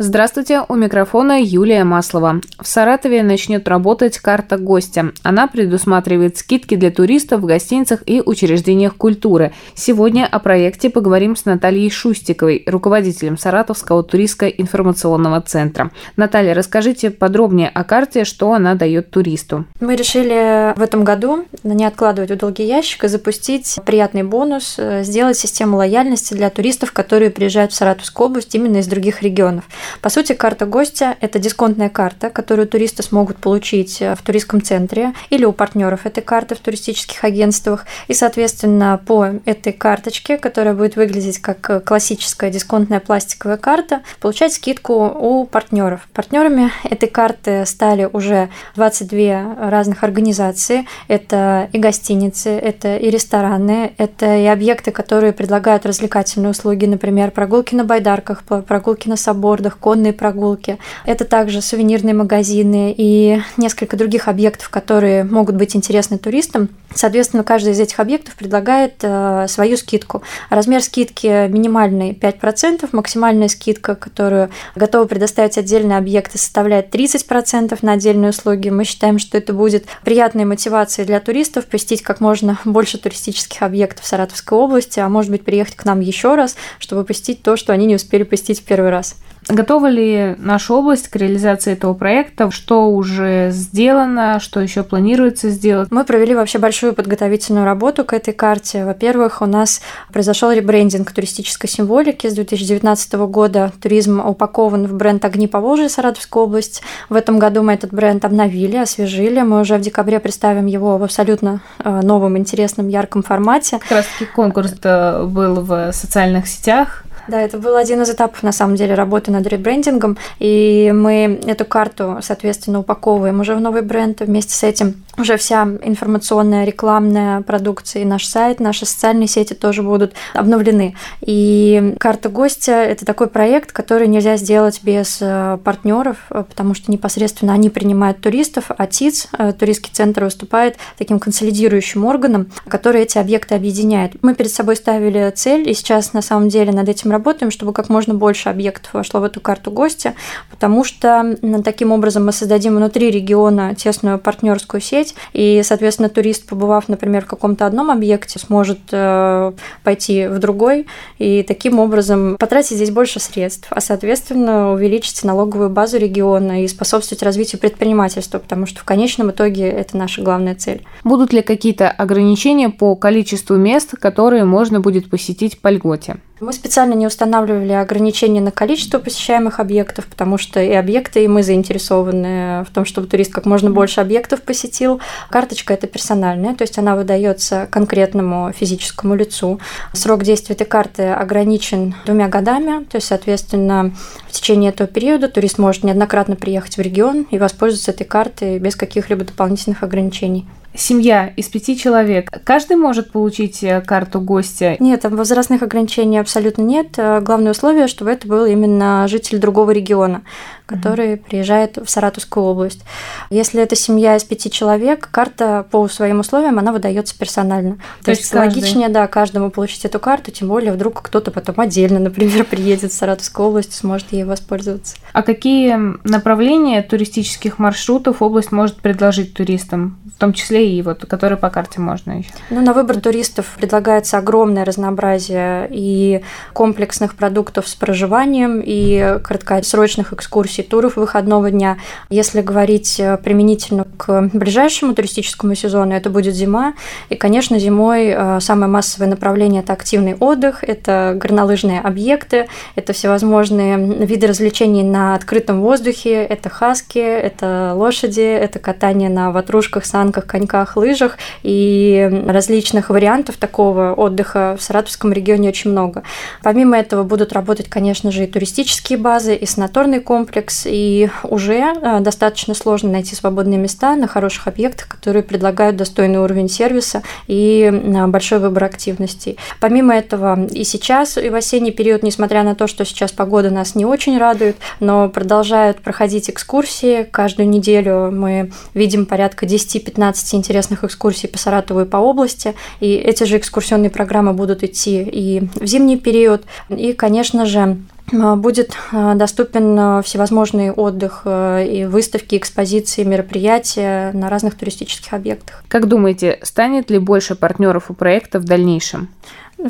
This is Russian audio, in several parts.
Здравствуйте, у микрофона Юлия Маслова. В Саратове начнет работать карта гостя. Она предусматривает скидки для туристов в гостиницах и учреждениях культуры. Сегодня о проекте поговорим с Натальей Шустиковой, руководителем Саратовского туристско-информационного центра. Наталья, расскажите подробнее о карте, что она дает туристу. Мы решили в этом году не откладывать в долгий ящик и запустить приятный бонус, э, сделать систему лояльности для туристов, которые приезжают в Саратовскую область именно из других регионов. По сути, карта гостя – это дисконтная карта, которую туристы смогут получить э, в туристском центре или у партнеров этой карты в туристических агентствах. И, соответственно, по этой карточке, которая будет выглядеть как э, классическая дисконтная пластиковая карта, получать скидку у партнеров. Партнерами этой карты стали уже 22 разных организации. Это и гостиницы, это и рестораны, это и объекты, которые предлагают развлекательные услуги, например, прогулки на байдарках, прогулки на собордах, конные прогулки. Это также сувенирные магазины и несколько других объектов, которые могут быть интересны туристам. Соответственно, каждый из этих объектов предлагает э, свою скидку. Размер скидки минимальный 5%, максимальная скидка, которую готовы предоставить отдельные объекты, составляет 30% на отдельные услуги. Мы считаем, что это будет приятной мотивацией для туристов посетить как можно больше туристических объектов Саратовской области, а может быть приехать к нам еще раз, чтобы посетить то, что они не успели посетить в первый раз. Готова ли наша область к реализации этого проекта? Что уже сделано, что еще планируется сделать? Мы провели вообще большую подготовительную работу к этой карте. Во-первых, у нас произошел ребрендинг туристической символики. С 2019 года туризм упакован в бренд «Огни Поволжья» Саратовской области. В этом году мы этот бренд обновили, освежили. Мы уже в декабре представим его в абсолютно э, новом, интересном, ярком формате. Как раз таки конкурс был в социальных сетях. Да, это был один из этапов, на самом деле, работы над ребрендингом, и мы эту карту, соответственно, упаковываем уже в новый бренд. Вместе с этим уже вся информационная, рекламная продукция и наш сайт, наши социальные сети тоже будут обновлены. И карта гостя – это такой проект, который нельзя сделать без э, партнеров, э, потому что непосредственно они принимают туристов, а ТИЦ, э, туристский центр, выступает таким консолидирующим органом, который эти объекты объединяет. Мы перед собой ставили цель, и сейчас на самом деле над этим работаем, чтобы как можно больше объектов вошло в эту карту гостя, потому что таким образом мы создадим внутри региона тесную партнерскую сеть, и, соответственно, турист, побывав, например, в каком-то одном объекте, сможет э, пойти в другой, и таким образом потратить здесь больше средств, а, соответственно, увеличить налоговую базу региона и способствовать развитию предпринимательства, потому что в конечном итоге это наша главная цель. Будут ли какие-то ограничения по количеству мест, которые можно будет посетить по льготе? Мы специально не устанавливали ограничения на количество посещаемых объектов, потому что и объекты, и мы заинтересованы в том, чтобы турист как можно больше объектов посетил. Карточка это персональная, то есть она выдается конкретному физическому лицу. Срок действия этой карты ограничен двумя годами, то есть, соответственно, в течение этого периода турист может неоднократно приехать в регион и воспользоваться этой картой без каких-либо дополнительных ограничений семья из пяти человек, каждый может получить э, карту гостя? Нет, там возрастных ограничений абсолютно нет. Э, главное условие, чтобы это был именно житель другого региона который mm-hmm. приезжает в Саратовскую область. Если это семья из пяти человек, карта по своим условиям, она выдается персонально. То, То есть, есть каждый... логичнее, да, каждому получить эту карту, тем более вдруг кто-то потом отдельно, например, приедет в Саратовскую область и сможет ей воспользоваться. А какие направления туристических маршрутов область может предложить туристам, в том числе и вот, которые по карте можно еще? Ну, на выбор туристов предлагается огромное разнообразие и комплексных продуктов с проживанием, и краткосрочных экскурсий экскурсий, туров выходного дня. Если говорить э, применительно к ближайшему туристическому сезону, это будет зима. И, конечно, зимой э, самое массовое направление – это активный отдых, это горнолыжные объекты, это всевозможные виды развлечений на открытом воздухе, это хаски, это лошади, это катание на ватрушках, санках, коньках, лыжах и различных вариантов такого отдыха в Саратовском регионе очень много. Помимо этого будут работать, конечно же, и туристические базы, и санаторный комплекс, индекс, и уже достаточно сложно найти свободные места на хороших объектах, которые предлагают достойный уровень сервиса и большой выбор активностей. Помимо этого, и сейчас, и в осенний период, несмотря на то, что сейчас погода нас не очень радует, но продолжают проходить экскурсии. Каждую неделю мы видим порядка 10-15 интересных экскурсий по Саратову и по области. И эти же экскурсионные программы будут идти и в зимний период. И, конечно же, будет э, доступен э, всевозможный отдых э, и выставки, экспозиции, мероприятия на разных туристических объектах. Как думаете, станет ли больше партнеров у проекта в дальнейшем?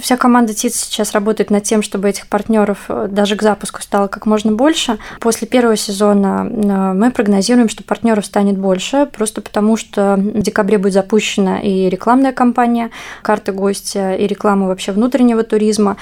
Вся команда ТИЦ сейчас работает над тем, чтобы этих партнеров э, даже к запуску стало как можно больше. После первого сезона э, мы прогнозируем, что партнеров станет больше, просто потому что в декабре будет запущена и рекламная кампания «Карты гостя», и реклама вообще внутреннего туризма.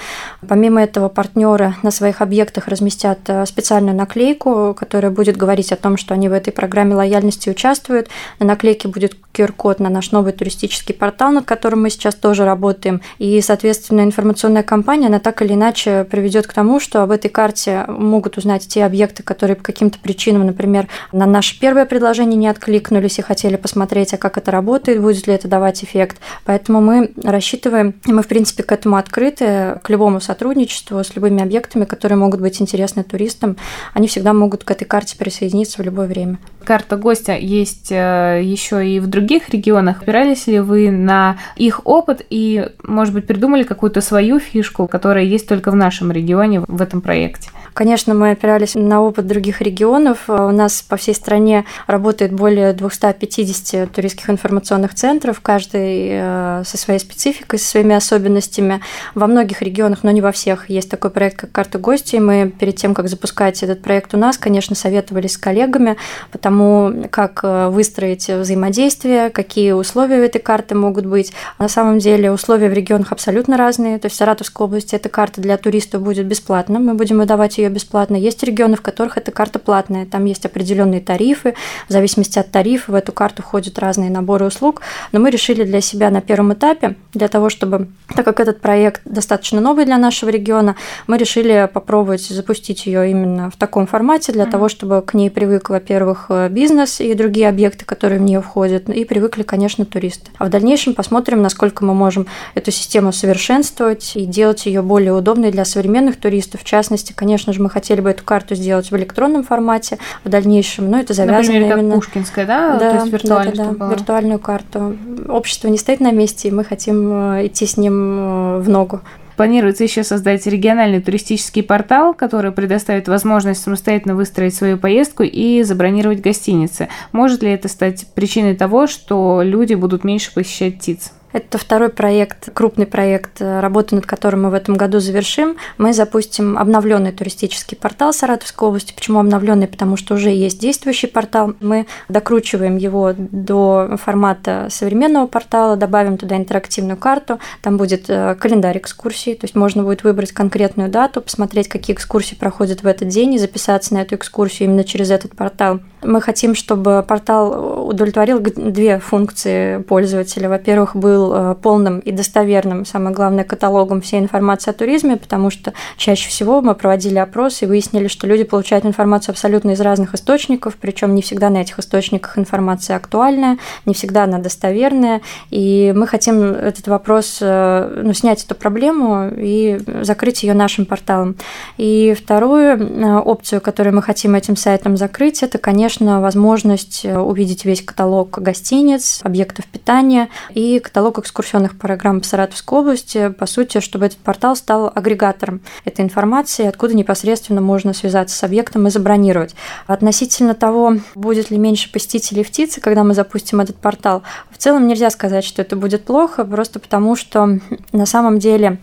Помимо этого, партнеры на своих объектах разместят э, специальную наклейку, которая будет говорить о том, что они в этой программе лояльности участвуют. На наклейке будет QR-код на наш новый туристический портал, над которым мы сейчас тоже работаем. И, соответственно, информационная кампания, она так или иначе приведет к тому, что об этой карте могут узнать те объекты, которые по каким-то причинам, например, на наше первое предложение не откликнулись и хотели посмотреть, а как это работает, будет ли это давать эффект. Поэтому мы рассчитываем, и мы, в принципе, к этому открыты, к любому сотрудничеству с любыми объектами, которые могут быть интересны туристам. Они всегда могут к этой карте присоединиться в любое время. Карта гостя есть э, еще и в других регионах. Опирались ли вы на их опыт и, может быть, придумали какую-то свою фишку, которая есть только в нашем регионе в этом проекте? Конечно, мы опирались на опыт других регионов. У нас по всей стране работает более 250 туристских информационных центров, каждый э, со своей спецификой, со своими особенностями. Во многих регионах, но не во всех, есть такой проект, как «Карта гостей». Мы перед тем, как запускать этот проект у нас, конечно, советовались с коллегами по тому, как э, выстроить взаимодействие, какие условия у этой карты могут быть. На самом деле условия в регионах абсолютно разные. То есть в Саратовской области эта карта для туристов будет бесплатна. Мы будем выдавать ее ее бесплатно. Есть регионы, в которых эта карта платная. Там есть определенные тарифы. В зависимости от тарифа в эту карту входят разные наборы услуг. Но мы решили для себя на первом этапе, для того, чтобы, так как этот проект достаточно новый для нашего региона, мы решили попробовать запустить ее именно в таком формате, для mm-hmm. того, чтобы к ней привык, во-первых, бизнес и другие объекты, которые в нее входят, и привыкли, конечно, туристы. А в дальнейшем посмотрим, насколько мы можем эту систему совершенствовать и делать ее более удобной для современных туристов. В частности, конечно же, же, мы хотели бы эту карту сделать в электронном формате в дальнейшем, но это завязано Например, как именно... Пушкинская, да? Да, То есть виртуально, да, да, да, виртуальную карту. Общество не стоит на месте, и мы хотим э, идти с ним э, в ногу. Планируется еще создать региональный туристический портал, который предоставит возможность самостоятельно выстроить свою поездку и забронировать гостиницы. Может ли это стать причиной того, что люди будут меньше посещать ТИЦ? Это второй проект, крупный проект, э, работу над которым мы в этом году завершим. Мы запустим обновленный туристический портал Саратовской области. Почему обновленный? Потому что уже есть действующий портал. Мы докручиваем его до формата современного портала, добавим туда интерактивную карту. Там будет э, календарь экскурсий, то есть можно будет выбрать конкретную дату, посмотреть, какие экскурсии проходят в этот день и записаться на эту экскурсию именно через этот портал. Мы хотим, чтобы портал удовлетворил две функции пользователя. Во-первых, был э, полным и достоверным, самое главное, каталогом всей информации о туризме, потому что чаще всего мы проводили опрос и выяснили, что люди получают информацию абсолютно из разных источников, причем не всегда на этих источниках информация актуальная, не всегда она достоверная. И мы хотим этот вопрос, э, ну, снять эту проблему и закрыть ее нашим порталом. И вторую э, опцию, которую мы хотим этим сайтом закрыть, это, конечно, конечно, возможность э, увидеть весь каталог гостиниц, объектов питания и каталог экскурсионных программ по Саратовской области, по сути, чтобы этот портал стал агрегатором этой информации, откуда непосредственно можно связаться с объектом и забронировать. Относительно того, будет ли меньше посетителей в ТИЦе, когда мы запустим этот портал, в целом нельзя сказать, что это будет плохо, просто потому что на самом деле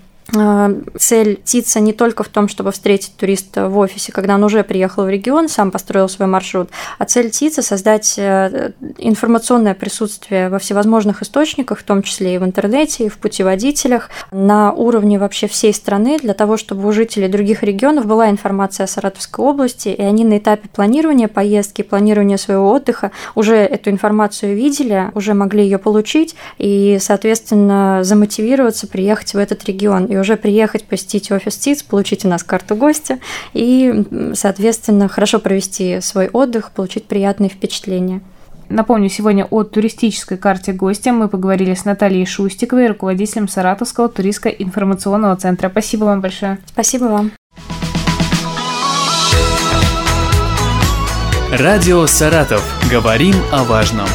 цель ТИЦа не только в том, чтобы встретить туриста в офисе, когда он уже приехал в регион, сам построил свой маршрут, а цель ТИЦа – создать э, информационное присутствие во всевозможных источниках, в том числе и в интернете, и в путеводителях, на уровне вообще всей страны, для того, чтобы у жителей других регионов была информация о Саратовской области, и они на этапе планирования поездки, планирования своего отдыха уже эту информацию видели, уже могли ее получить и, соответственно, замотивироваться приехать в этот регион. И уже приехать, посетить офис ТИЦ, получить у нас карту гостя и, соответственно, хорошо провести свой отдых, получить приятные впечатления. Напомню, сегодня о туристической карте гостя мы поговорили с Натальей Шустиковой, руководителем Саратовского туристско-информационного центра. Спасибо вам большое. Спасибо вам. Радио «Саратов». Говорим о важном.